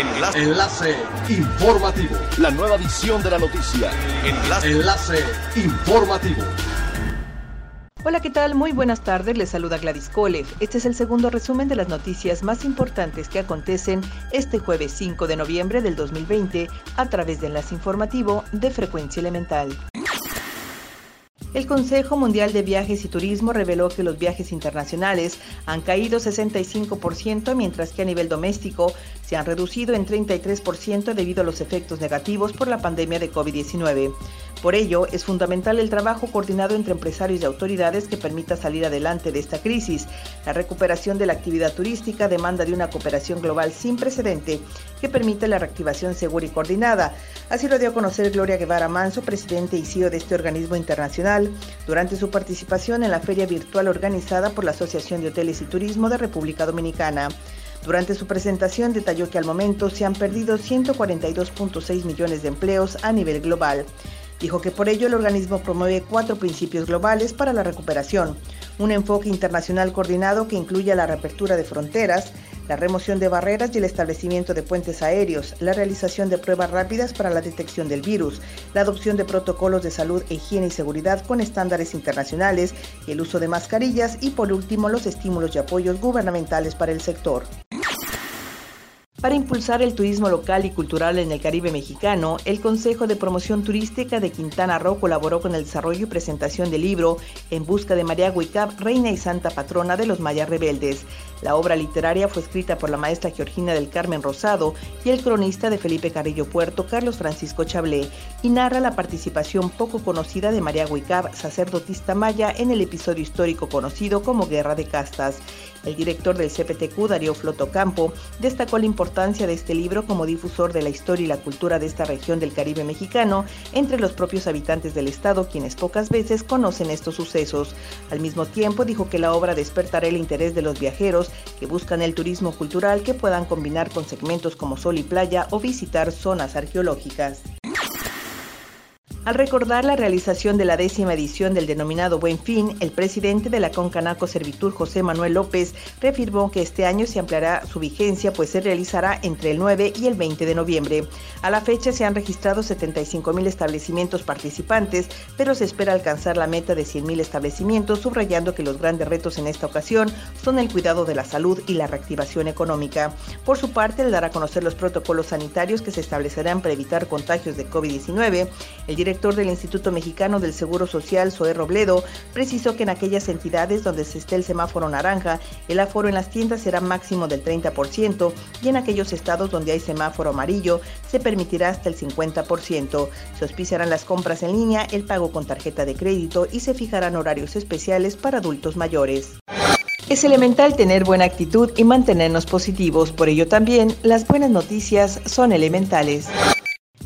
Enlace. Enlace informativo. La nueva edición de la noticia. Enlace. Enlace informativo. Hola, ¿qué tal? Muy buenas tardes. Les saluda Gladys Kolev. Este es el segundo resumen de las noticias más importantes que acontecen este jueves 5 de noviembre del 2020 a través de Enlace Informativo de Frecuencia Elemental. El Consejo Mundial de Viajes y Turismo reveló que los viajes internacionales han caído 65%, mientras que a nivel doméstico se han reducido en 33% debido a los efectos negativos por la pandemia de COVID-19. Por ello, es fundamental el trabajo coordinado entre empresarios y autoridades que permita salir adelante de esta crisis. La recuperación de la actividad turística demanda de una cooperación global sin precedente que permita la reactivación segura y coordinada. Así lo dio a conocer Gloria Guevara Manso, presidente y CEO de este organismo internacional, durante su participación en la feria virtual organizada por la Asociación de Hoteles y Turismo de República Dominicana. Durante su presentación detalló que al momento se han perdido 142.6 millones de empleos a nivel global. Dijo que por ello el organismo promueve cuatro principios globales para la recuperación. Un enfoque internacional coordinado que incluya la reapertura de fronteras, la remoción de barreras y el establecimiento de puentes aéreos, la realización de pruebas rápidas para la detección del virus, la adopción de protocolos de salud, higiene y seguridad con estándares internacionales, el uso de mascarillas y por último los estímulos y apoyos gubernamentales para el sector. Para impulsar el turismo local y cultural en el Caribe mexicano, el Consejo de Promoción Turística de Quintana Roo colaboró con el desarrollo y presentación del libro En busca de María Huicap, reina y santa patrona de los mayas rebeldes. La obra literaria fue escrita por la maestra Georgina del Carmen Rosado y el cronista de Felipe Carrillo Puerto, Carlos Francisco Chablé, y narra la participación poco conocida de María Huicap, sacerdotista maya, en el episodio histórico conocido como Guerra de Castas. El director del CPTQ, Darío Flotocampo, destacó la importancia de este libro como difusor de la historia y la cultura de esta región del Caribe mexicano entre los propios habitantes del estado, quienes pocas veces conocen estos sucesos. Al mismo tiempo, dijo que la obra despertará el interés de los viajeros que buscan el turismo cultural que puedan combinar con segmentos como sol y playa o visitar zonas arqueológicas. Al recordar la realización de la décima edición del denominado Buen Fin, el presidente de la Concanaco Servitur, José Manuel López, reafirmó que este año se ampliará su vigencia, pues se realizará entre el 9 y el 20 de noviembre. A la fecha se han registrado 75 mil establecimientos participantes, pero se espera alcanzar la meta de 100 mil establecimientos, subrayando que los grandes retos en esta ocasión son el cuidado de la salud y la reactivación económica. Por su parte, el dar a conocer los protocolos sanitarios que se establecerán para evitar contagios de COVID-19, el director del Instituto Mexicano del Seguro Social, Zoé Robledo, precisó que en aquellas entidades donde se esté el semáforo naranja, el aforo en las tiendas será máximo del 30% y en aquellos estados donde hay semáforo amarillo se permitirá hasta el 50%. Se auspiciarán las compras en línea, el pago con tarjeta de crédito y se fijarán horarios especiales para adultos mayores. Es elemental tener buena actitud y mantenernos positivos, por ello también las buenas noticias son elementales.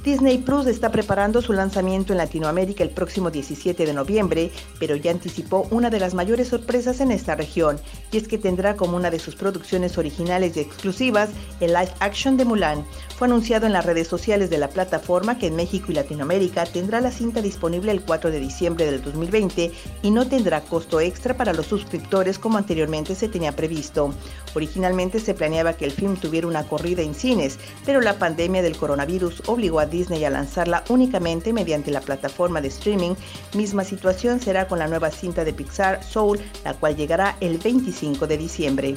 Disney Plus está preparando su lanzamiento en Latinoamérica el próximo 17 de noviembre, pero ya anticipó una de las mayores sorpresas en esta región, y es que tendrá como una de sus producciones originales y exclusivas el live action de Mulan. Fue anunciado en las redes sociales de la plataforma que en México y Latinoamérica tendrá la cinta disponible el 4 de diciembre del 2020 y no tendrá costo extra para los suscriptores como anteriormente se tenía previsto. Originalmente se planeaba que el film tuviera una corrida en cines, pero la pandemia del coronavirus obligó a Disney a lanzarla únicamente mediante la plataforma de streaming. Misma situación será con la nueva cinta de Pixar Soul, la cual llegará el 25 de diciembre.